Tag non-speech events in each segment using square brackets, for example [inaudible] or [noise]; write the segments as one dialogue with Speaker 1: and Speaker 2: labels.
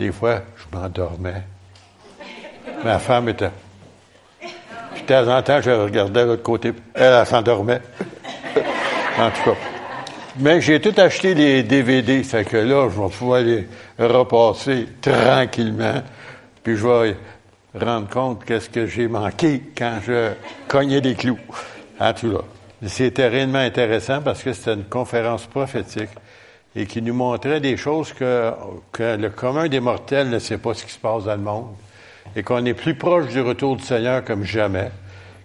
Speaker 1: Des fois, je m'endormais. Ma femme était. De temps en temps, je regardais de l'autre côté. Elle, elle s'endormait. en tout cas. Mais j'ai tout acheté les DVD, fait que là, je vais pouvoir les repasser tranquillement. Puis je vais rendre compte qu'est-ce que j'ai manqué quand je cognais des clous. En tout cas. C'était réellement intéressant parce que c'était une conférence prophétique et qui nous montrait des choses que, que le commun des mortels ne sait pas ce qui se passe dans le monde et qu'on est plus proche du retour du Seigneur comme jamais,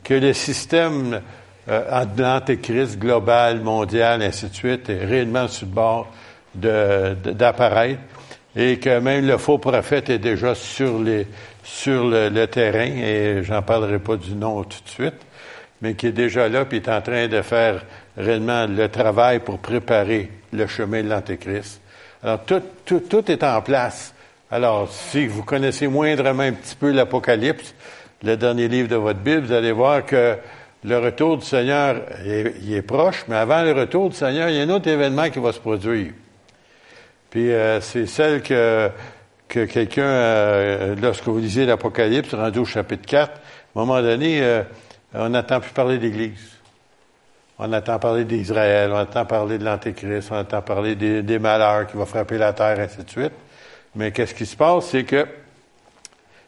Speaker 1: que le système euh, d'antéchrist global, mondial, ainsi de suite, est réellement sur le bord d'apparaître et que même le faux prophète est déjà sur, les, sur le, le terrain et j'en parlerai pas du nom tout de suite mais qui est déjà là, puis est en train de faire réellement le travail pour préparer le chemin de l'Antéchrist. Alors, tout, tout, tout est en place. Alors, si vous connaissez moindrement un petit peu l'Apocalypse, le dernier livre de votre Bible, vous allez voir que le retour du Seigneur est, il est proche, mais avant le retour du Seigneur, il y a un autre événement qui va se produire. Puis euh, c'est celle que, que quelqu'un, euh, lorsque vous lisez l'Apocalypse, rendu au chapitre 4, à un moment donné, euh, on n'entend plus parler d'Église. On entend parler d'Israël, on entend parler de l'Antéchrist, on entend parler des, malheurs qui vont frapper la terre, ainsi de suite. Mais qu'est-ce qui se passe, c'est que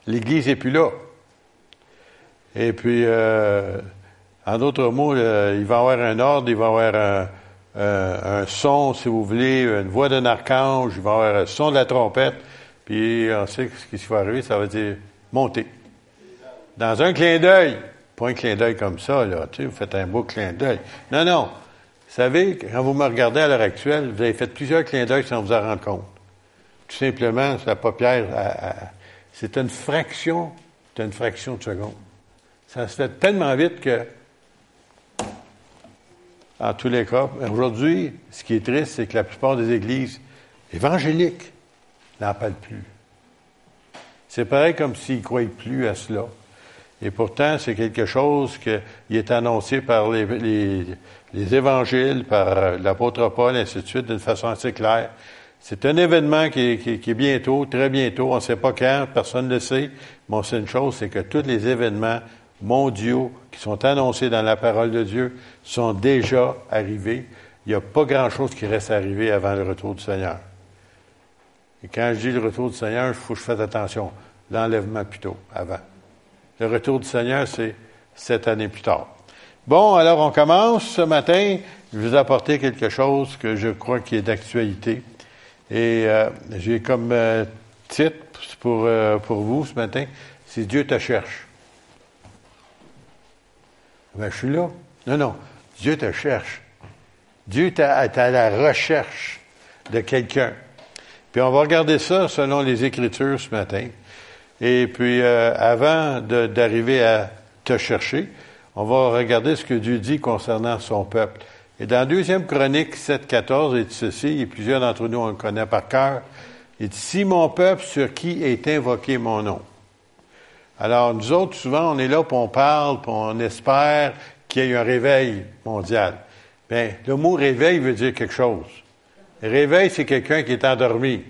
Speaker 1: l'Église n'est plus là. Et puis, euh, en d'autres mots, il va y avoir un ordre, il va y avoir un, son, si vous voulez, une voix d'un archange, il va y avoir un son de la trompette, puis on sait ce qui va arriver, ça va dire monter. Dans un clin d'œil, pas un clin d'œil comme ça, là, tu sais, vous faites un beau clin d'œil. Non, non. Vous savez, quand vous me regardez à l'heure actuelle, vous avez fait plusieurs clins d'œil sans vous en rendre compte. Tout simplement, la paupière, c'est une fraction, c'est une fraction de seconde. Ça se fait tellement vite que, en tous les cas, aujourd'hui, ce qui est triste, c'est que la plupart des églises évangéliques n'en parlent plus. C'est pareil comme s'ils ne croyaient plus à cela. Et pourtant, c'est quelque chose qui est annoncé par les, les, évangiles, par l'apôtre Paul, et ainsi de suite, d'une façon assez claire. C'est un événement qui qui, est, bientôt, très bientôt, on ne sait pas quand, personne ne le sait, mais on sait une chose, c'est que tous les événements mondiaux qui sont annoncés dans la parole de Dieu sont déjà arrivés. Il n'y a pas grand-chose qui reste arrivé avant le retour du Seigneur. Et quand je dis le retour du Seigneur, il faut que je fasse attention. L'enlèvement plutôt, avant. Le retour du Seigneur, c'est sept années plus tard. Bon, alors on commence ce matin. Je vais vous apporter quelque chose que je crois qui est d'actualité. Et euh, j'ai comme euh, titre pour, euh, pour vous ce matin, c'est Dieu te cherche. Ben, je suis là. Non, non. Dieu te cherche. Dieu est à la recherche de quelqu'un. Puis on va regarder ça selon les Écritures ce matin. Et puis, euh, avant d'arriver à te chercher, on va regarder ce que Dieu dit concernant son peuple. Et dans Deuxième Chronique 7, 14, il dit ceci, et plusieurs d'entre nous on le connaît par cœur, il dit, si mon peuple sur qui est invoqué mon nom. Alors, nous autres, souvent, on est là, puis on parle, puis on espère qu'il y ait un réveil mondial. Bien, le mot réveil veut dire quelque chose. Réveil, c'est quelqu'un qui est endormi.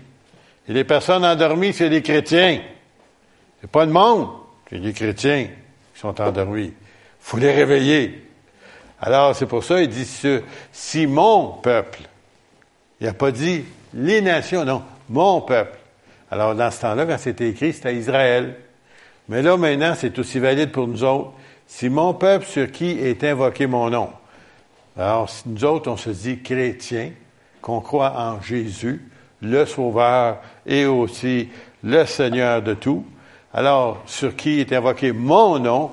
Speaker 1: Et les personnes endormies, c'est les chrétiens. C'est pas le monde, c'est les chrétiens qui sont endormis. Faut les réveiller. Alors, c'est pour ça, il dit, si mon peuple, il n'a pas dit les nations, non, mon peuple. Alors, dans ce temps-là, quand c'était écrit, c'était Israël. Mais là, maintenant, c'est aussi valide pour nous autres. Si mon peuple sur qui est invoqué mon nom. Alors, nous autres, on se dit chrétiens, qu'on croit en Jésus, le Sauveur et aussi le Seigneur de tout, alors sur qui est invoqué mon nom,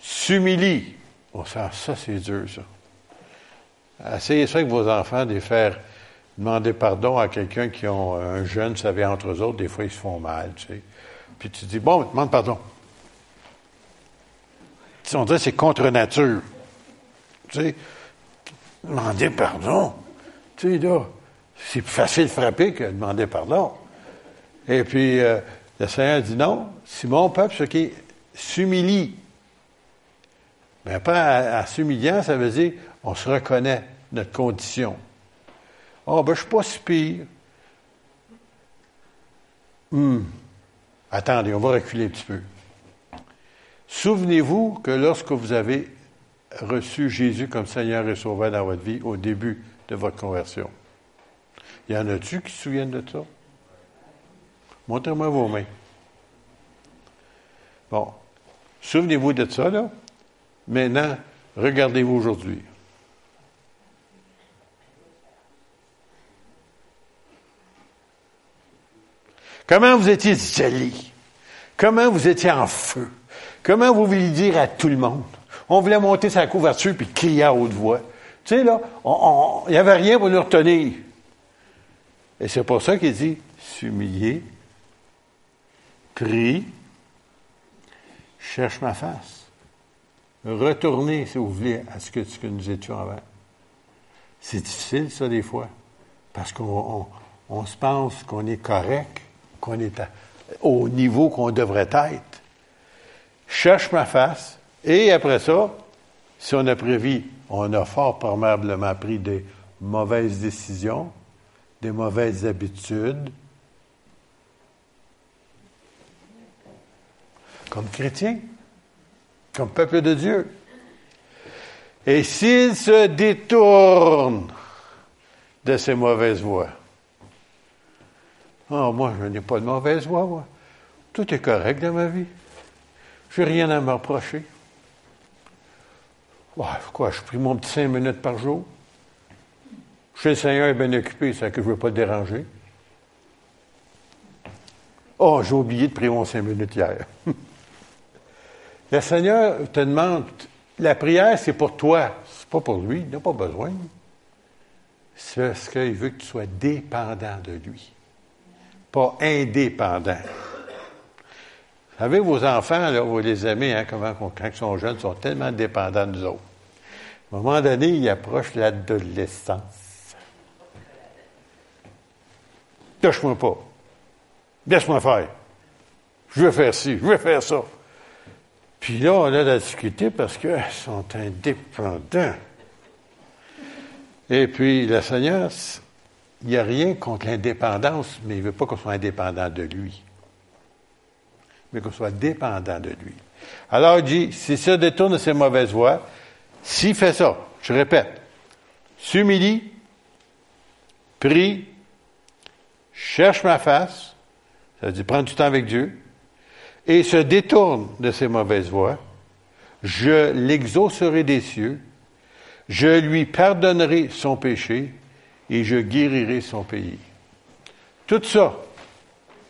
Speaker 1: s'humilie. Oh, ça, ça c'est dur, ça. Essayez ça avec vos enfants, de faire demander pardon à quelqu'un qui ont un jeune, vous savez, entre eux autres, des fois ils se font mal, tu sais. Puis tu dis, bon, demande pardon. On dirait c'est contre nature. Tu sais, demander pardon. Tu sais, là, c'est plus facile de frapper que de demander pardon. Et puis, euh, le Seigneur dit non, si mon peuple, ce qui s'humilie, mais pas en s'humiliant, ça veut dire on se reconnaît notre condition. Oh, ben, je suis pas si. Hum, attendez, on va reculer un petit peu. Souvenez-vous que lorsque vous avez reçu Jésus comme Seigneur et Sauveur dans votre vie au début de votre conversion, y en a-tu qui se souviennent de ça? Montrez-moi vos mains. Bon, souvenez-vous de ça, là. Maintenant, regardez-vous aujourd'hui. Comment vous étiez joli? Comment vous étiez en feu? Comment vous vouliez dire à tout le monde? On voulait monter sa couverture puis crier à haute voix. Tu sais, là, il n'y avait rien pour nous retenir. Et c'est pour ça qu'il dit s'humilier, prie, cherche ma face. Retournez, si vous voulez, à ce que, ce que nous étions avant. C'est difficile, ça, des fois, parce qu'on on, se pense qu'on est correct, qu'on est au niveau qu'on devrait être. Cherche ma face, et après ça, si on a prévu, on a fort probablement pris des mauvaises décisions, des mauvaises habitudes, comme chrétien, comme peuple de Dieu. Et s'il se détourne de ces mauvaises voies, oh, moi, je n'ai pas de mauvaise voix, moi. Tout est correct dans ma vie. Je n'ai rien à me reprocher. quoi, je prie mon petit cinq minutes par jour? Chez le Seigneur est bien occupé, c'est que je ne veux pas le déranger. Oh, j'ai oublié de prier mon cinq minutes hier. [laughs] le Seigneur te demande, la prière, c'est pour toi, c'est pas pour lui, il n'a pas besoin. C'est parce qu'il veut que tu sois dépendant de lui, pas indépendant. Vous savez, vos enfants, vous les aimez, hein, comment, quand ils sont jeunes, ils sont tellement dépendants de nous autres. À un moment donné, ils approchent l'adolescence. Touche-moi pas. Laisse-moi faire. Je veux faire ci, je veux faire ça. Puis là, on a la difficulté parce qu'ils sont indépendants. Et puis, le Seigneur, il n'y a rien contre l'indépendance, mais il ne veut pas qu'on soit indépendant de lui, mais qu'on soit dépendant de lui. Alors, il dit, si ça détourne de ses mauvaises voies, s'il fait ça, je répète, s'humilie, prie, cherche ma face, ça veut dire prendre du temps avec Dieu, et se détourne de ses mauvaises voies, je l'exaucerai des cieux, je lui pardonnerai son péché et je guérirai son pays. Tout ça,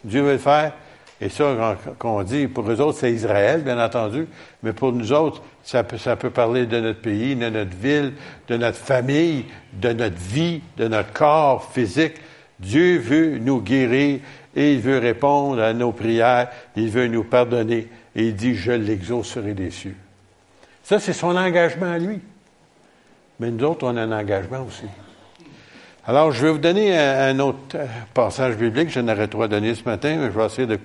Speaker 1: Dieu veut le faire. Et ça, qu'on dit, pour eux autres, c'est Israël, bien entendu, mais pour nous autres, ça peut, ça peut parler de notre pays, de notre ville, de notre famille, de notre vie, de notre corps physique. Dieu veut nous guérir et il veut répondre à nos prières, il veut nous pardonner, et il dit, je l'exaucerai des cieux. Ça, c'est son engagement à lui. Mais nous autres, on a un engagement aussi. Alors, je vais vous donner un, autre euh, passage biblique, je n'aurais pas donné ce matin, mais je vais essayer de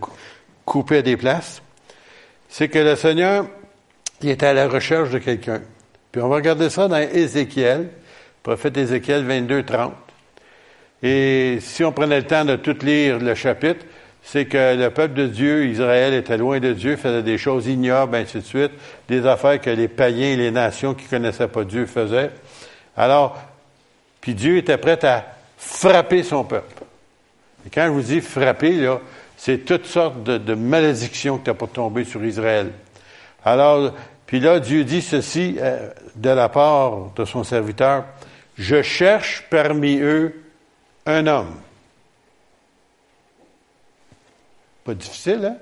Speaker 1: couper des places. C'est que le Seigneur, il est à la recherche de quelqu'un. Puis on va regarder ça dans Ézéchiel, prophète Ézéchiel 22, 30. Et si on prenait le temps de tout lire le chapitre, c'est que le peuple de Dieu, Israël, était loin de Dieu, faisait des choses ignobles, ainsi de suite, des affaires que les païens et les nations qui connaissaient pas Dieu faisaient. Alors, puis Dieu était prêt à frapper son peuple. Et quand je vous dis frapper, là, c'est toutes sortes de, malédictions qui n'ont pas tombé sur Israël. Alors, puis là, Dieu dit ceci euh, de la part de son serviteur, je cherche parmi eux un homme. Pas difficile, hein?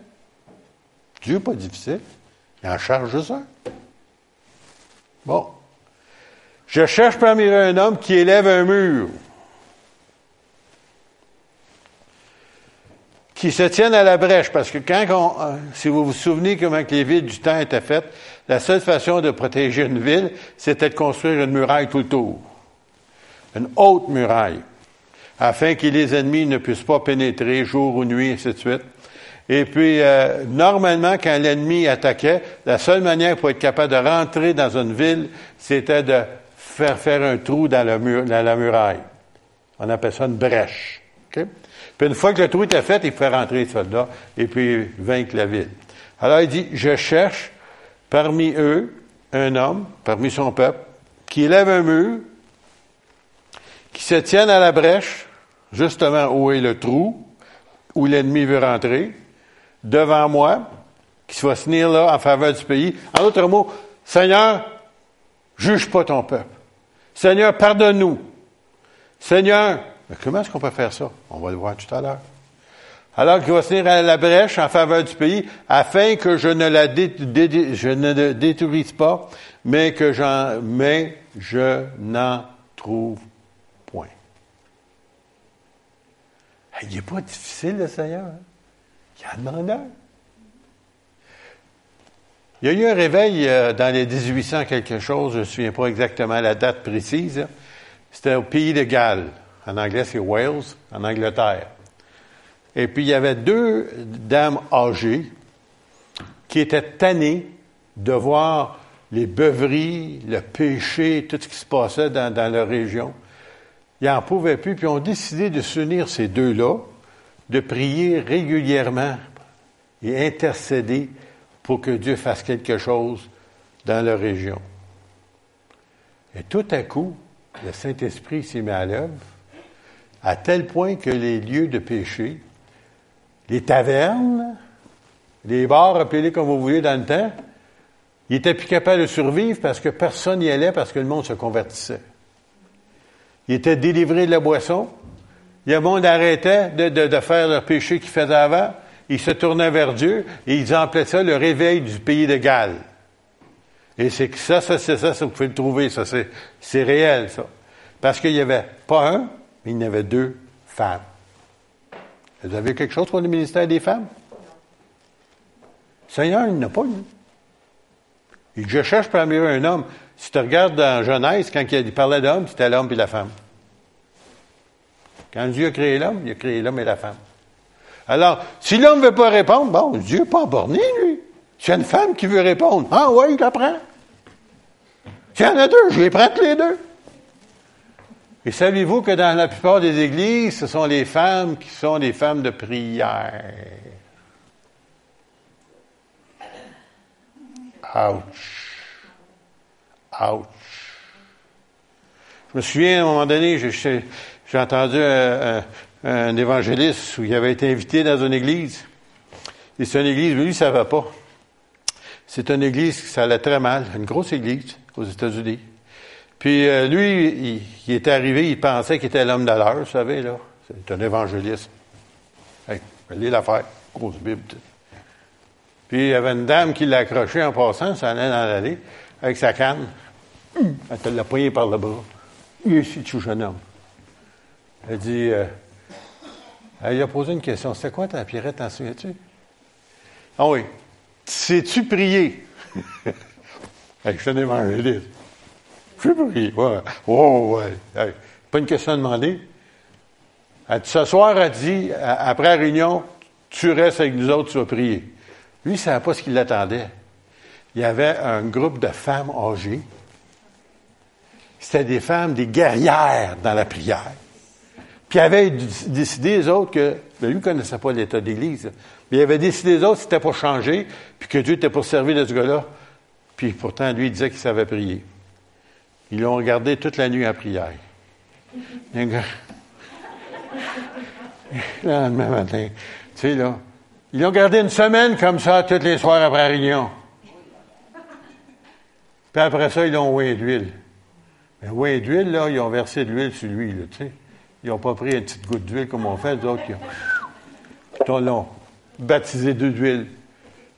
Speaker 1: Dieu, pas difficile. Il en charge ça. Bon. Je cherche parmi eux un homme qui élève un mur. Qui se tienne à la brèche, parce que quand on, euh, si vous vous souvenez comment les villes du temps étaient faites, la seule façon de protéger une ville, c'était de construire une muraille tout le tour. Une haute muraille afin que les ennemis ne puissent pas pénétrer jour ou nuit, et ainsi de suite. Et puis, euh, normalement, quand l'ennemi attaquait, la seule manière pour être capable de rentrer dans une ville, c'était de faire faire un trou dans, le mur, dans la muraille. On appelle ça une brèche. Puis une fois que le trou était fait, il fait rentrer les soldats et puis vaincre la ville. Alors il dit, je cherche parmi eux un homme, parmi son peuple, qui élève un mur, qui se tienne à la brèche, justement où est le trou, où l'ennemi veut rentrer, devant moi, qui va se tenir là en faveur du pays. En d'autres mots, Seigneur, juge pas ton peuple. Seigneur, pardonne-nous. Seigneur, comment est-ce qu'on peut faire ça? On va le voir tout à l'heure. Alors qu'il va se tenir à la brèche en faveur du pays, afin que je ne la je ne détruise pas, mais que mais je n'en trouve point. Il n'est pas difficile, le Seigneur. Hein? Il y a un demandeur. Il y a eu un réveil euh, dans les 1800 quelque chose, je ne me souviens pas exactement la date précise. C'était au pays de Galles. En anglais, c'est Wales, en Angleterre. Et puis, il y avait deux dames âgées qui étaient tannées de voir les beuveries, le péché, tout ce qui se passait dans, dans leur région. Ils n'en pouvaient plus, puis ont décidé de s'unir ces deux-là, de prier régulièrement et intercéder pour que Dieu fasse quelque chose dans leur région. Et tout à coup, le Saint-Esprit s'est mis à l'œuvre, à tel point que les lieux de péché, les tavernes, les bars, appelés comme vous voulez dans le temps, ils étaient plus capables de survivre parce que personne n'y allait parce que le monde se convertissait. Ils étaient délivrés de la boisson. Le monde arrêtait de, faire leur péché qu'ils faisaient avant ils se tournaient vers Dieu et ils appelaient ça le réveil du pays de Galles. Et c'est que ça, ça, c'est ça, ça, vous pouvez le trouver, ça, c'est, réel, ça. Parce qu'il n'y avait pas un, mais il y en avait deux femmes. Vous avez quelque chose pour le ministère des femmes? Seigneur, il n'a pas eu. Il dit, je cherche parmi eux un homme. Si tu regardes dans Genèse, quand il parlait d'homme, c'était l'homme et la femme. Quand Dieu a créé l'homme, il a créé l'homme et la femme. Alors, si l'homme ne veut pas répondre, bon, Dieu n'est pas borné, lui. A une femme qui veut répondre, ah oui, il la prend. S'il y en a deux, je les tous les deux. Et savez-vous que dans la plupart des églises, ce sont les femmes qui sont des femmes de prière? Ouch. Ouch. Je me souviens, à un moment donné, j'ai entendu un, évangéliste où il avait été invité dans une église. Et c'est une église, lui, ça ne va pas. C'est une église qui ça allait très mal, une grosse église aux États-Unis. Puis euh, lui, il, était arrivé, il pensait qu'il était l'homme de l'heure, vous savez, là. C'est un évangéliste. Hey, allez l'affaire, grosse Bible. Puis il y avait une dame qui l'a accroché en passant, ça allait dans l'allée, avec sa canne. Elle te l'a poigné par le bras. Il est ici, tout jeune homme. Elle dit, euh, il a posé une question. C'était quoi ta Pierrette, t'en souviens-tu? Ah oui. Sais-tu prier? [laughs] hey, je un évangéliste. Je prie. Ouais. Oh, pas une question à demander. ce soir, elle dit, après la réunion, tu restes avec nous autres, tu vas prier. Lui, il ne savait pas ce qu'il l'attendait. Il y avait un groupe de femmes âgées. C'était des femmes, des guerrières dans la prière. Puis il avait décidé, les autres, que, ben lui ne connaissait pas l'état d'Église, mais il avait décidé, les autres, c'était pour changer, puis que Dieu était pour servir de ce gars-là. Puis pourtant, lui, il disait qu'il savait prier. Ils l'ont regardé toute la nuit à prière. [laughs] Le lendemain matin, tu sais, là, ils l'ont gardé une semaine comme ça, toutes les soirs après la réunion. Puis après ça, ils l'ont oué d'huile. Mais oué d'huile, là, ils ont versé de l'huile sur lui, là, tu sais. Ils n'ont pas pris une petite goutte d'huile comme on fait, d'autres qui ont, baptisé d'huile.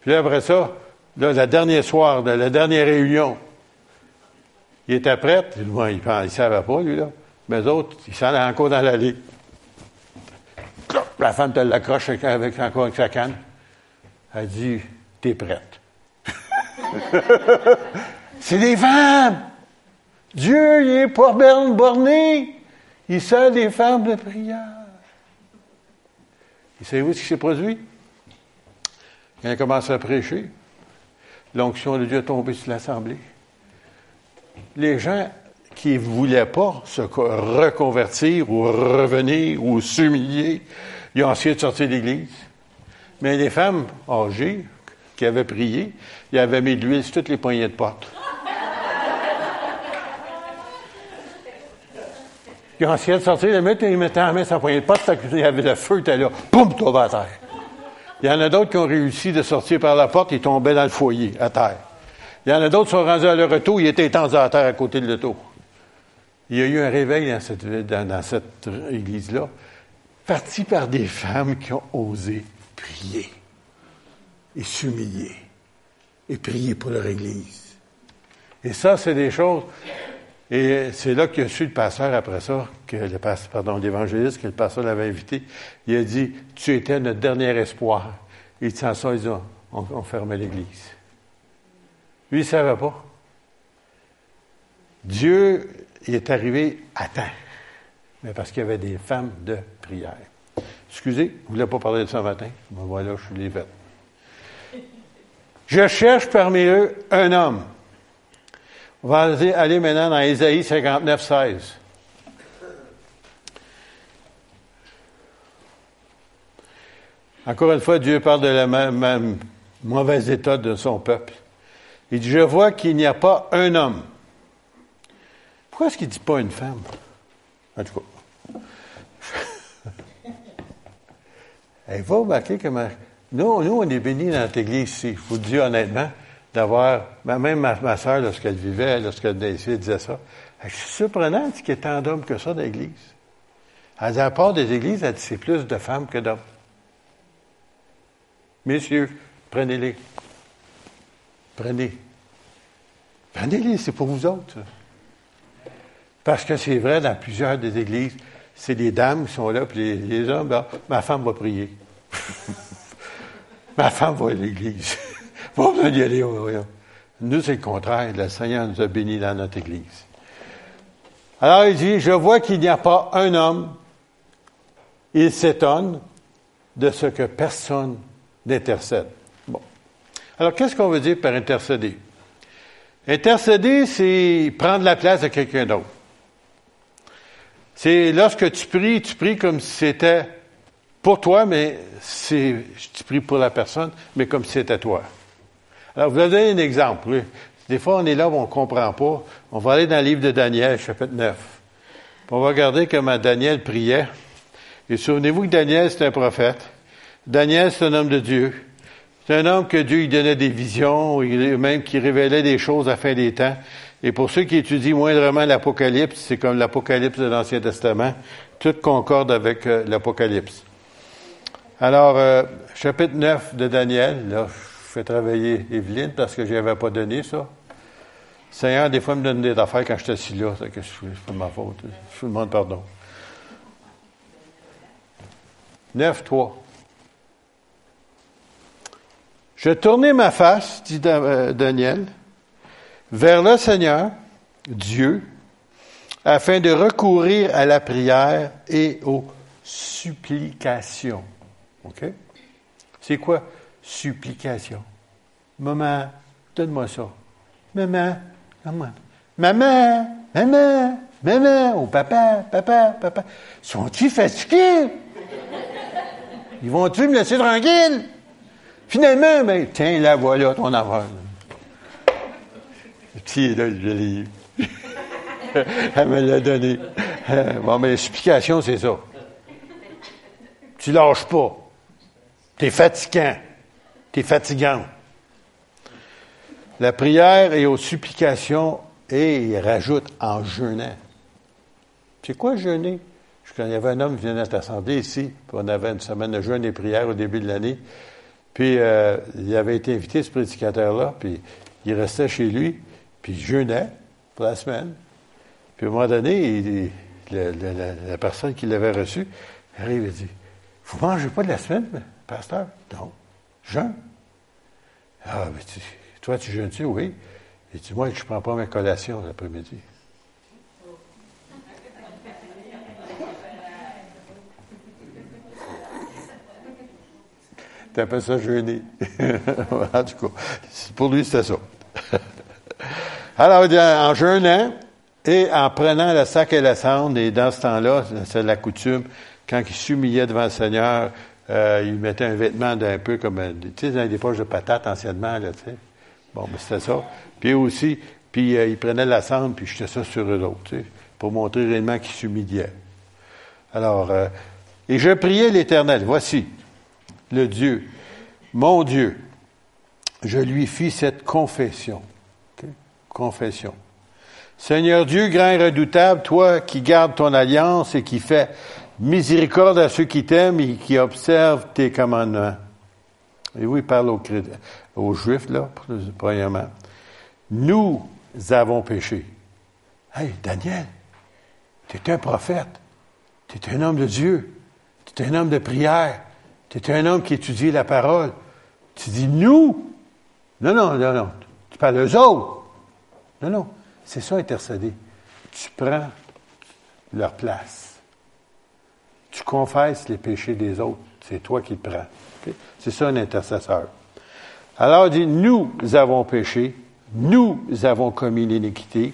Speaker 1: Puis là, après ça, là, la dernière soir, de la dernière réunion, il était prêt. il ne savait pas, lui, là. Mais les autres, ils s'en allaient encore dans l'allée. La femme te l'accroche avec, encore avec sa canne. Elle dit, t'es prête. [laughs] C'est des femmes! Dieu, il n'est pas borné. Il sert des femmes de prière. Et savez-vous ce qui s'est produit? Il a commencé à prêcher. L'onction de Dieu est tombée sur l'Assemblée. Les gens qui ne voulaient pas se reconvertir ou revenir ou s'humilier, Ils ont essayé de sortir de l'Église. Mais les femmes âgées qui avaient prié, ils avaient mis de l'huile sur toutes les poignées de porte. Ils ont essayé de sortir, ils mettaient, ils mettaient la main la poignée de porte, il y avait le feu, était là, poum, tombé à terre. Il y en a d'autres qui ont réussi de sortir par la porte, ils tombaient dans le foyer, à terre. Il y en a d'autres qui sont rendus à leur retour, ils étaient étendus à terre à côté de l'auto. Il y a eu un réveil dans cette, dans cette église-là, parti par des femmes qui ont osé prier et s'humilier et prier pour leur Église. Et ça, c'est des choses. Et c'est là qu'il a su le pasteur après ça, que le pasteur, pardon, l'évangéliste, que le pasteur l'avait invité. Il a dit, tu étais notre dernier espoir. Et sans ça, ils ont, on, fermait l'Église. Lui, il ne savait pas. Dieu il est arrivé à temps, mais parce qu'il y avait des femmes de prière. Excusez, vous ne voulez pas parler de ça ce matin? voilà, je suis les faite. Je cherche parmi eux un homme. On va aller maintenant dans Ésaïe 59, 16. Encore une fois, Dieu parle de la même, mauvais état de son peuple. Il dit, je vois qu'il n'y a pas un homme. Pourquoi est-ce qu'il ne dit pas une femme? En tout cas. [laughs] Elle va remarquer comment nous, nous, on est bénis dans notre église ici. Je vous le honnêtement, d'avoir, même ma, soeur, lorsqu'elle vivait, lorsqu'elle disait ça, suis surprenant qu'il y ait tant d'hommes que ça dans l'église. Elle dit, à part des églises, elle dit, c'est plus de femmes que d'hommes. Messieurs, prenez-les. Prenez. Prenez-les, c'est pour vous autres. Parce que c'est vrai, dans plusieurs des églises, c'est les dames qui sont là, puis les, hommes, ben, ma femme va prier. [laughs] Ma femme va à l'église. Pas besoin. Nous, c'est le contraire. Le Seigneur nous a bénis dans notre église. Alors, il dit, je vois qu'il n'y a pas un homme. Il s'étonne de ce que personne n'intercède. Bon. Alors, qu'est-ce qu'on veut dire par intercéder? Intercéder, c'est prendre la place de quelqu'un d'autre. C'est lorsque tu pries, tu pries comme si c'était pour toi, mais c'est, je prie pour la personne, mais comme si c'était toi. Alors, vous avez un exemple. Des fois, on est là, on ne comprend pas. On va aller dans le livre de Daniel, chapitre 9. On va regarder comment Daniel priait. Et souvenez-vous que Daniel, c'est un prophète. Daniel, c'est un homme de Dieu. C'est un homme que Dieu lui donnait des visions, même qui révélait des choses à fin des temps. Et pour ceux qui étudient moindrement l'Apocalypse, c'est comme l'Apocalypse de l'Ancien Testament, tout concorde avec euh, l'Apocalypse. Alors, euh, chapitre 9 de Daniel, là, je fais travailler Evelyne parce que je n'avais pas donné ça. Seigneur, des fois, me donne des affaires quand je suis assis là, c'est je fais ma faute. Je vous demande pardon. 9, 3. Je tournais ma face, dit euh, Daniel, vers le Seigneur, Dieu, afin de recourir à la prière et aux supplications. OK? C'est quoi? Supplication? Maman, donne-moi ça. Maman, maman. Maman, maman, maman, ou papa, papa, papa. Sont-ils fatigués? Ils vont-tu me laisser tranquille? Finalement, ben, tiens, la voilà ton affaire. Petit, là, je l'ai [laughs] Elle me l'a donné. Bon, mais l'explication, c'est ça. Tu lâches pas. T'es fatigant. T'es fatigant. La prière est aux supplications et il rajoute en jeûnant. C'est quoi jeûner? Il y avait un homme qui venait à l'Assemblée ici, puis on avait une semaine de jeûne et prière au début de l'année. Puis euh, il avait été invité, ce prédicateur-là, puis il restait chez lui, puis il jeûnait pour la semaine. Puis à un moment donné, la, personne qui l'avait reçu arrive et dit Vous mangez pas de la semaine pasteur? Non. Jeûne. Ah, mais tu, toi, tu jeûnes-tu? Oui. Et tu moi, je ne prends pas ma collation l'après-midi. [laughs] Tu appelles ça jeûner. [laughs] en tout cas, pour lui, c'était ça. [laughs] Alors, en jeûnant et en prenant le sac et la cendre, et dans ce temps-là, c'est la coutume, quand il s'humiliait devant le Seigneur, euh, il mettait un vêtement d'un peu comme, tu sais, des poches de patates anciennement, là, tu sais. Bon, mais c'était ça. Puis aussi, puis euh, il prenait la cendre, puis jetait ça sur eux autres, tu sais, pour montrer réellement qu'il s'humiliait. Alors, euh, et je priais l'Éternel, voici, le Dieu, mon Dieu, je lui fis cette confession. Confession. Seigneur Dieu, grand et redoutable, toi qui gardes ton alliance et qui fais miséricorde à ceux qui t'aiment et qui observent tes commandements. Et oui, il parle aux, Juifs, là, premièrement. Nous avons péché. Hey, Daniel, tu es un prophète. Tu es un homme de Dieu. Tu es un homme de prière. Tu es un homme qui étudie la parole. Tu dis nous? Non, non, non, non. Tu parles aux autres. Non, non. C'est ça, intercéder. Tu prends leur place. Tu confesses les péchés des autres. C'est toi qui le prends. C'est ça un intercesseur. Alors il dit, nous avons péché, nous avons commis l'iniquité,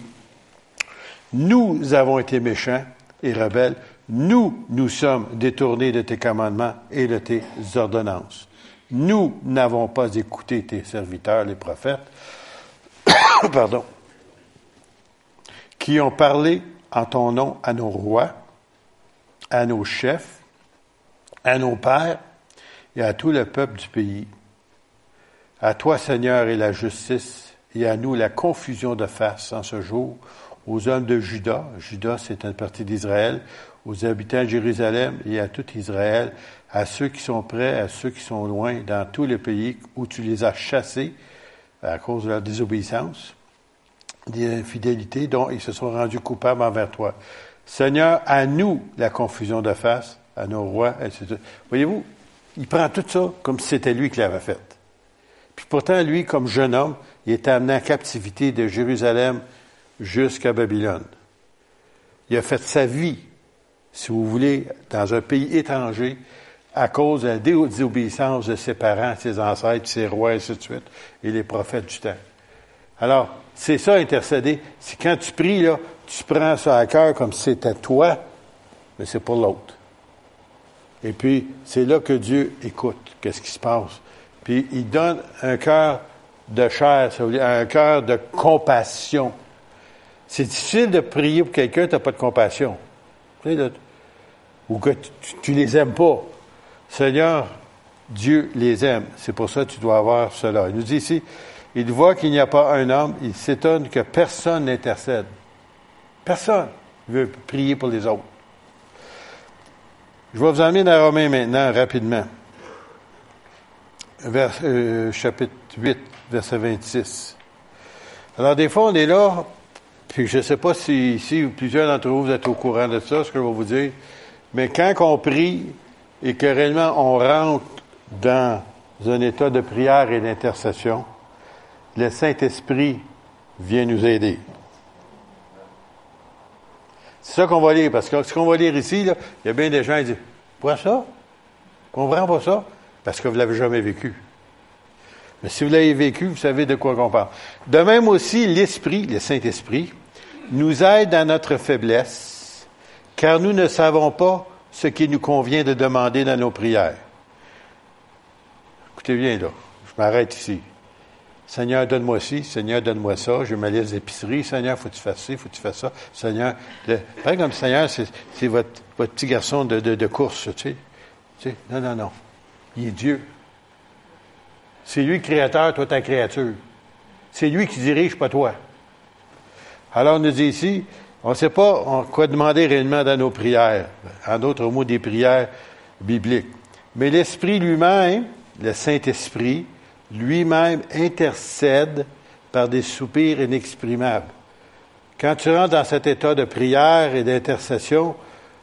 Speaker 1: nous avons été méchants et rebelles, nous nous sommes détournés de tes commandements et de tes ordonnances. Nous n'avons pas écouté tes serviteurs, les prophètes. [coughs] Pardon qui ont parlé en ton nom à nos rois, à nos chefs, à nos pères et à tout le peuple du pays. À toi, Seigneur, est la justice, et à nous la confusion de face en ce jour, aux hommes de Juda, Juda c'est une partie d'Israël, aux habitants de Jérusalem et à tout Israël, à ceux qui sont près, à ceux qui sont loin, dans tout le pays où tu les as chassés à cause de leur désobéissance d'infidélité dont ils se sont rendus coupables envers toi. Seigneur, à nous la confusion de face, à nos rois, etc. Voyez-vous, il prend tout ça comme si c'était lui qui l'avait fait. Puis pourtant, lui, comme jeune homme, il est amené en captivité de Jérusalem jusqu'à Babylone. Il a fait sa vie, si vous voulez, dans un pays étranger, à cause de la désobéissance de ses parents, ses ancêtres, ses rois, et ainsi de et les prophètes du temps. Alors, c'est ça, intercéder. C'est quand tu pries, là, tu prends ça à cœur comme si c'était toi, mais c'est pour l'autre. Et puis, c'est là que Dieu écoute qu'est-ce qui se passe. Puis, il donne un cœur de chair, ça veut dire un cœur de compassion. C'est difficile de prier pour quelqu'un, tu n'as pas de compassion. ou que tu, tu les aimes pas. Seigneur, Dieu les aime. C'est pour ça que tu dois avoir cela. Il nous dit ici, il voit qu'il n'y a pas un homme, il s'étonne que personne n'intercède. Personne veut prier pour les autres. Je vais vous emmener dans Romains maintenant, rapidement. Euh, chapitre 8, verset 26. Alors, des fois, on est là, puis je ne sais pas si ici plusieurs d'entre vous, vous êtes au courant de ça, ce que je vais vous dire, mais quand on prie et que réellement on rentre dans un état de prière et d'intercession, le Saint-Esprit vient nous aider. C'est ça qu'on va lire, parce que ce qu'on va lire ici, il y a bien des gens qui disent Pourquoi ça? Comprends pas ça Parce que vous l'avez jamais vécu. Mais si vous l'avez vécu, vous savez de quoi on parle. De même aussi, l'Esprit, le Saint-Esprit, nous aide dans notre faiblesse, car nous ne savons pas ce qu'il nous convient de demander dans nos prières. Écoutez bien, là, je m'arrête ici. Seigneur, donne-moi ci, Seigneur, donne-moi ça, j'ai ma liste d'épicerie, Seigneur, faut que tu fasses ci, faut que tu fasses ça. Seigneur, le, comme Seigneur, c'est votre, petit garçon de, course, tu sais. tu sais. Non, non, non. Il est Dieu. C'est lui le créateur, toi ta créature. C'est lui qui dirige, pas toi. Alors, on nous dit ici, on ne sait pas quoi demander réellement dans nos prières, en d'autres mots, des prières bibliques. Mais l'Esprit lui-même, le Saint-Esprit, lui-même intercède par des soupirs inexprimables. Quand tu rentres dans cet état de prière et d'intercession,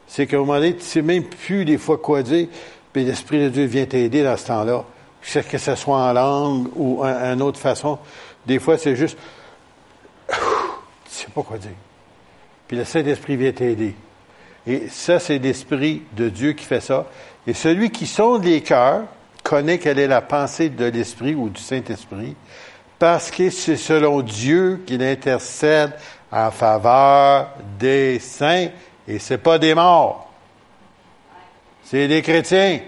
Speaker 1: c'est qu'à un moment donné, tu ne sais même plus des fois quoi dire, puis l'Esprit de Dieu vient t'aider dans ce temps-là. Que ce soit en langue ou en, autre façon, des fois c'est juste, [coughs] tu ne sais pas quoi dire. Puis le Saint-Esprit vient t'aider. Et ça, c'est l'Esprit de Dieu qui fait ça. Et celui qui sonde les cœurs, connaît quelle est la pensée de l'Esprit ou du Saint-Esprit, parce que c'est selon Dieu qu'il intercède en faveur des saints et c'est pas des morts. C'est des chrétiens,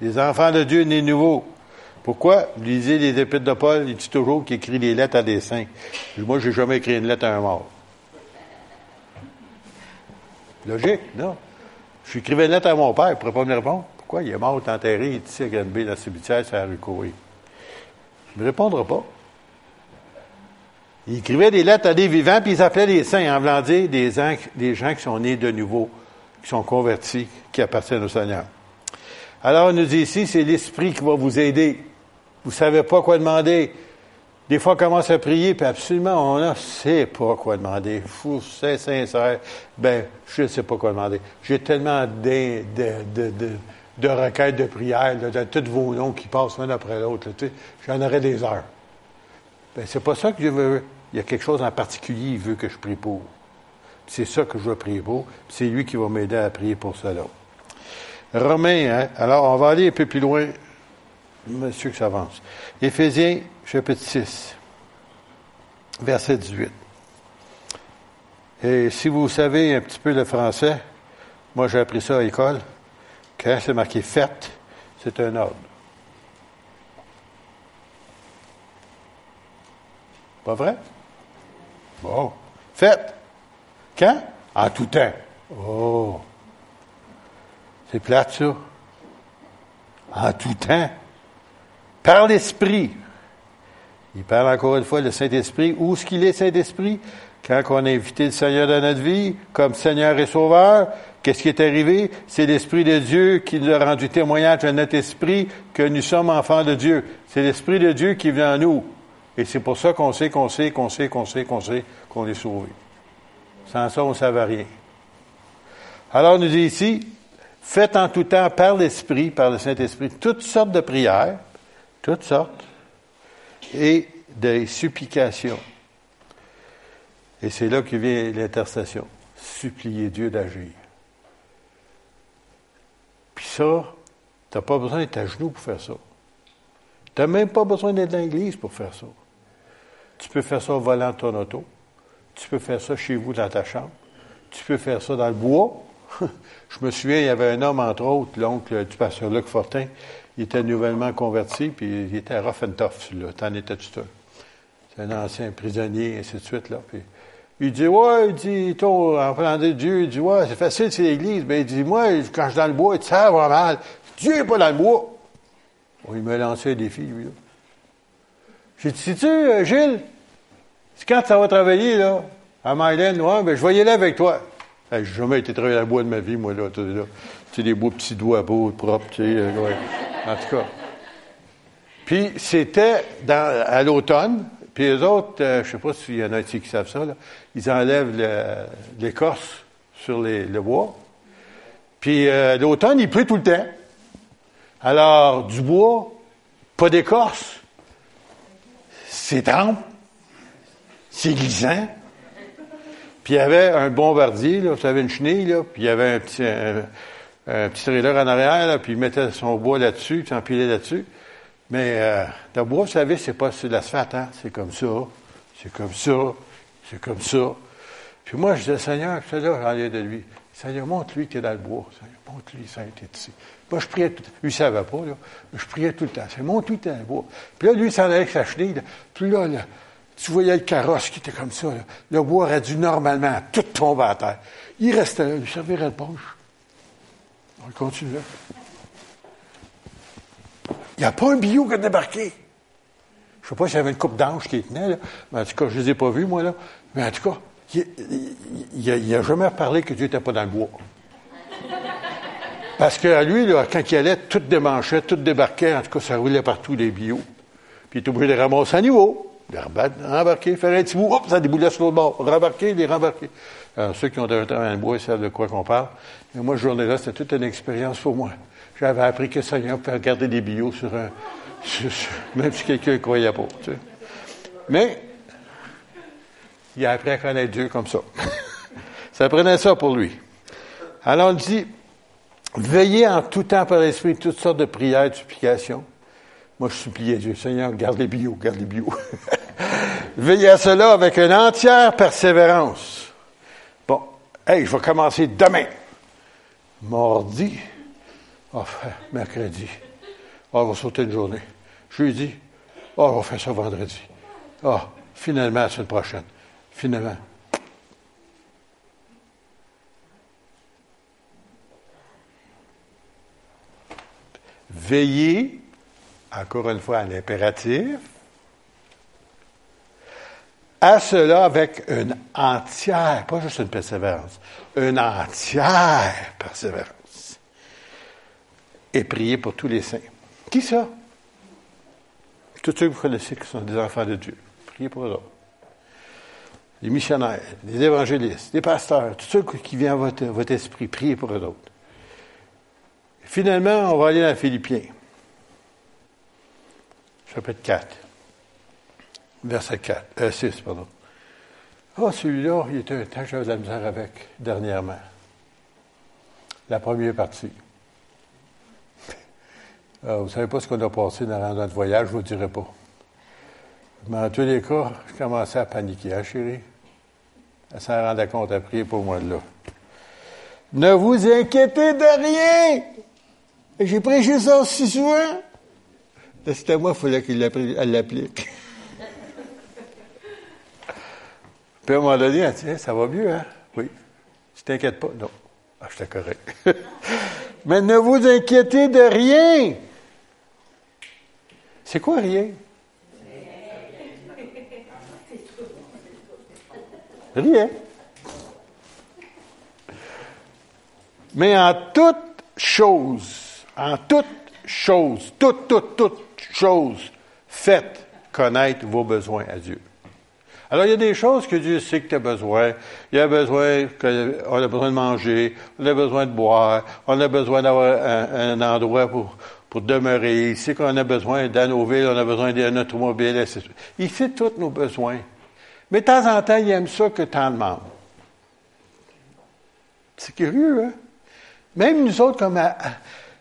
Speaker 1: des enfants de Dieu nés nouveaux. Pourquoi? Lisez les épîtres de Paul, il dit toujours qu'il écrit des lettres à des saints. Moi, j'ai jamais écrit une lettre à un mort. Logique, non? Je écrivais une lettre à mon père, il ne pourrait pas me répondre. Pourquoi? Il est mort, enterré, ici à Granby, dans le cimetière, c'est à rue. Il ne me répondra pas. Il écrivait des lettres à des vivants, puis ils appelaient les saints, en voulant dire des des gens qui sont nés de nouveau, qui sont convertis, qui appartiennent au Seigneur. Alors, on nous dit ici, c'est l'Esprit qui va vous aider. Vous savez pas quoi demander. Des fois, on commence à prier, puis absolument, on ne sait pas quoi demander. Fou, c'est sincère. Ben, je ne sais pas quoi demander. J'ai tellement de, de, de, de, requêtes de prière, de tous vos noms qui passent l'un après l'autre. J'en aurais des heures. Ben, c'est pas ça que je veux il y a quelque chose en particulier, il veut que je prie pour. C'est ça que je veux prier pour. C'est lui qui va m'aider à prier pour cela. Romains, hein? alors on va aller un peu plus loin, monsieur que ça avance. Éphésiens, chapitre 6, verset 18. Et si vous savez un petit peu le français, moi j'ai appris ça à l'école, quand c'est marqué fête, c'est un ordre. Pas vrai? Bon. Faites. Quand? En tout temps. Oh. C'est plate, ça. En tout temps. Par l'Esprit. Il parle encore une fois le Saint-Esprit. Où est-ce qu'il est, Saint-Esprit? Quand on a invité le Seigneur dans notre vie, comme Seigneur et Sauveur, qu'est-ce qui est arrivé? C'est l'Esprit de Dieu qui nous a rendu témoignage à notre esprit que nous sommes enfants de Dieu. C'est l'Esprit de Dieu qui vient en nous. Et c'est pour ça qu'on sait, qu'on sait, qu'on sait, qu'on sait, qu'on sait qu'on est sauvé. Sans ça, on ne savait rien. Alors, on nous dit ici, faites en tout temps par l'Esprit, par le Saint-Esprit, toutes sortes de prières, toutes sortes, et des supplications. Et c'est là que vient l'intercession. Supplier Dieu d'agir. Puis ça, tu n'as pas besoin d'être à genoux pour faire ça. Tu n'as même pas besoin d'être dans l'église pour faire ça. Tu peux faire ça au volant ton auto. Tu peux faire ça chez vous dans ta chambre. Tu peux faire ça dans le bois. [laughs] Je me souviens, il y avait un homme, entre autres, l'oncle du pasteur Luc Fortin. Il était nouvellement converti, puis il était rough and tough, là. T'en étais tout C'est un ancien prisonnier, et ainsi de suite, là. Puis, il dit, ouais, il dit, toi, de Dieu, il dit, ouais, c'est facile, c'est l'église. Mais il dit, moi, quand je suis dans le bois, ça va mal. Dieu n'est pas dans le bois. il m'a lancé un défi, lui, là. J'ai dit, sais-tu, euh, Gilles, quand ça va travailler, là, à Mylène, ouais, ben, je vais y aller avec toi. J'ai jamais été travailler à la bois de ma vie, moi, là, tu sais, là. Tu sais, des beaux petits doigts beaux, propres, tu sais, euh, ouais. En tout cas. Puis, c'était à l'automne, puis les autres, euh, je sais pas s'il y en a ici qui savent ça, ils enlèvent l'écorce sur le bois. Puis, l'automne, il pleut tout le temps. Alors, du bois, pas d'écorce, c'est tendre, c'est glissant. Puis il y avait un bombardier, là, vous savez, une chenille, là, puis il y avait un petit, trailer en arrière, là, puis il mettait son bois là-dessus, puis empilait là-dessus. Mais euh, le bois, vous savez, c'est pas sur l'asphalte, hein? c'est comme ça, c'est comme ça, c'est comme ça. Puis moi, je disais, Seigneur, suis là, j'en de lui. Seigneur, montre-lui qui est dans le bois. Seigneur, montre-lui, ça a été ici. Moi, je priais tout le temps. Lui, il ne savait pas, là. Je priais tout le temps. C'est mon tout le temps, bois. Puis là, lui, il s'en allait avec sa chenille. Puis là, là, tu voyais le carrosse qui était comme ça. Le bois aurait dû normalement tout tomber à terre. Il restait là, il servirait le punch. On continue là. Il n'y a pas un bio qui a débarqué. Je ne sais pas s'il y avait une coupe d'ange qui tenait, là. Mais en tout cas, je ne les ai pas vus, moi, là. Mais en tout cas, il n'a jamais parlé que Dieu n'était pas dans le bois. Parce que lui, quand il allait, tout démanchait, tout débarquait, en tout cas, ça roulait partout les bio. Puis il était obligé de ramasser à niveau. De rembarquer, faire un petit bout, hop, ça déboulait sur l'autre bord. Rembarquer, les rembarquer. Alors, ceux qui ont un temps dans le bois savent de quoi qu'on parle. Mais moi, ce journée-là, c'était toute une expérience pour moi. J'avais appris que Seigneur pouvait regarder des bio sur un, même si quelqu'un ne croyait pas. Mais, il a appris à connaître Dieu comme ça. [laughs] ça prenait ça pour lui. Alors, on dit, Veillez en tout temps par l'Esprit toutes sortes de prières, de supplications. Moi, je suppliais Dieu, Seigneur, garde les bio, garde les bio. [laughs] Veillez à cela avec une entière Enfin, mercredi. Oh, on va sauter une journée. Jeudi. Oh, on va faire ça vendredi. Oh, finalement, la semaine prochaine. Finalement. Veillez, encore une fois, à l'impératif, à cela avec une entière, pas juste une persévérance, une entière persévérance. Et priez pour tous les saints. Qui ça? Tous ceux que vous connaissez qui sont des enfants de Dieu. Priez pour eux Les missionnaires, les évangélistes, les pasteurs, tous ceux qui viennent à votre, votre esprit, priez pour eux autres. Finalement, on va aller dans Philippiens. Chapitre 4. Verset 4. Euh, 6, pardon. Ah, oh, celui-là, il était un temps que j'avais de la misère avec dernièrement. La première partie. Ah, vous ne savez pas ce qu'on a passé dans notre voyage, je ne vous dirai pas. Mais en tous les cas, je commençais à paniquer, hein, chérie? Elle s'en rendait compte à prier pour moi de là. Ne vous inquiétez de rien! J'ai prêché ça si souvent. C'était moi, il fallait qu'il l'applique. [laughs] Puis à un moment donné, elle dit, ça va mieux, hein? Oui. Tu t'inquiètes pas? Non. Ah, j'étais correct. [laughs] Mais ne vous inquiétez de rien. C'est quoi rien? Rien. Mais en toute chose, en toute chose, toute, toute, toute chose, faites connaître vos besoins à Dieu. Alors, il y a des choses que Dieu sait que tu as besoin. Il y a besoin, on a besoin de manger, on a besoin de boire, on a besoin d'avoir un, endroit pour, pour demeurer. Il sait qu'on a besoin d'un on a besoin d'un automobile, etc. Il sait tous nos besoins. Mais de temps en temps, il aime ça que tu en demandes. C'est curieux, hein? Même nous autres,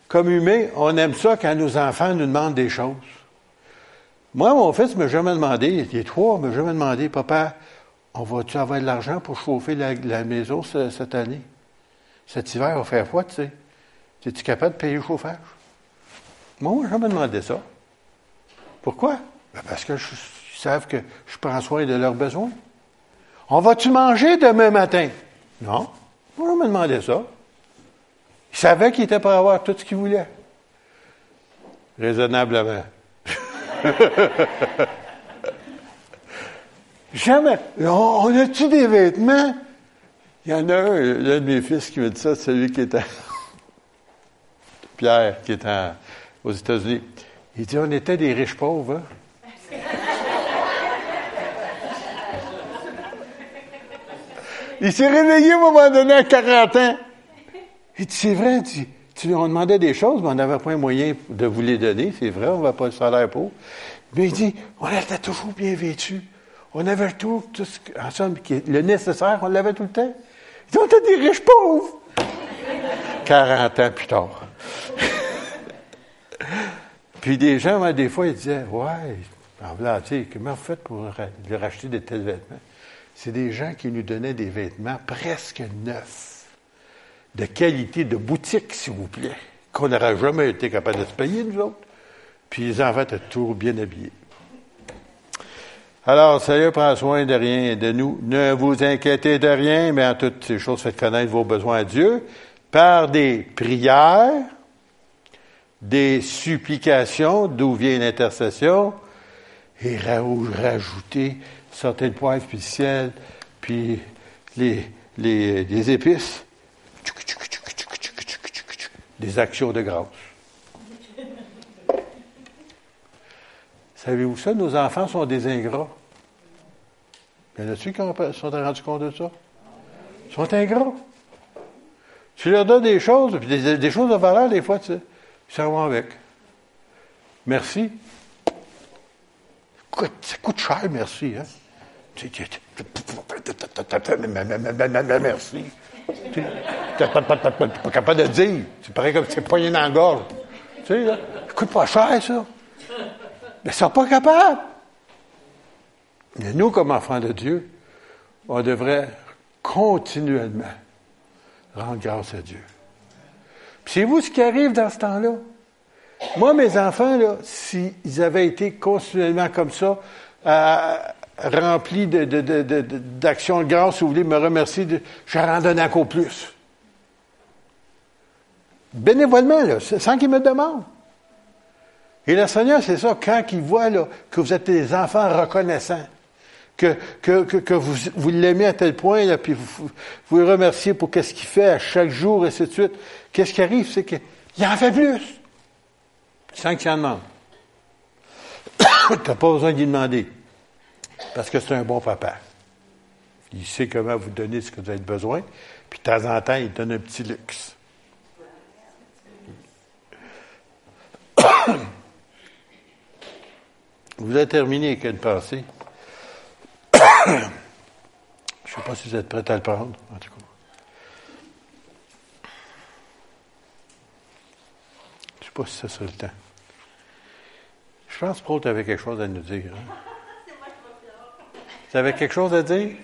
Speaker 1: comme humains, on aime ça quand nos enfants nous demandent des choses. Moi, mon fils m'a jamais demandé, il est trois, m'a jamais demandé, papa, on va-tu avoir de l'argent pour chauffer la, maison cette année? Cet hiver, on va faire froid, tu sais. Es-tu capable de payer le chauffage? Moi, m'a jamais demandé ça. Pourquoi? Ben, parce que je, ils savent que je prends soin de leurs besoins. On va-tu manger demain matin? Non. Moi, on m'a demandé ça. Il savait qu'il était pour avoir tout ce qu'il voulait. Raisonnablement. [laughs] Jamais. On, a-tu des vêtements? Il y en a un, l'un de mes fils qui me dit ça, celui qui était. [laughs] Pierre, qui était aux États-Unis. Il dit on était des riches pauvres. Hein? Il s'est réveillé à un moment donné à 40 ans. Il dit, c'est vrai, tu, on demandait des choses, mais on n'avait pas un moyen de vous les donner, c'est vrai, on ne va pas le salaire pour. Mais il dit, on était toujours bien vêtus. On avait tout, tout ce, en somme, le nécessaire, on l'avait tout le temps. Il dit, on était des riches pauvres. 40 ans plus tard. Puis des gens, des fois, ils disaient, ouais, en blanc, comment vous faites pour lui racheter des tels vêtements? C'est des gens qui nous donnaient des vêtements presque neufs de qualité de boutique, s'il vous plaît, qu'on n'aurait jamais été capable de se payer, nous autres. Puis les enfants étaient toujours bien habillés. Alors, Seigneur prend soin de rien et de nous. Ne vous inquiétez de rien, mais en toutes ces choses, faites connaître vos besoins à Dieu par des prières, des supplications, d'où vient l'intercession, et rajouter certaines le ciel, puis les, les, les épices des actions de grâce. Savez-vous ça? Nos enfants sont des ingrats. Il y en a-tu qui sont rendus compte de ça? Ils sont ingrats. Tu leur donnes des choses, puis des, choses de valeur, des fois, tu sais, s'en vont avec. Merci. ça coûte cher, merci. Hein? Merci. Tu n'es pas, capable de dire. C'est pareil comme c'est poigné dans la gorge. Tu sais, là, ça coûte pas cher, ça. Mais ils sont pas capables. Mais nous, comme enfants de Dieu, on devrait continuellement rendre grâce à Dieu. Puis c'est vous ce qui arrive dans ce temps-là. Moi, mes enfants, là, s'ils avaient été continuellement comme ça, remplis d'actions de, de, grâce, si vous voulez me remercier, je leur en donne plus. Bénévolement, sans qu'ils me demandent. Et le Seigneur, c'est ça, quand il voit que vous êtes des enfants reconnaissants, que, que, que, vous, vous l'aimez à tel point, là, puis vous, vous le remerciez pour qu'est-ce qu'il fait à chaque jour, et ainsi de suite, qu'est-ce qui arrive? C'est qu'il en fait plus. Sans qu'il en demande. tu n'as pas besoin d'y demander. Parce que c'est un bon papa. Il sait comment vous donner ce que vous avez besoin, puis de temps en temps, il donne un petit luxe. [coughs] Vous avez terminé avec une pensée? Je ne sais pas si vous êtes prêts à le prendre, en tout cas. Je ne sais pas si ça sera le temps. Je pense que tu avait quelque chose à nous dire. Hein? [laughs] Vous avez quelque chose à dire?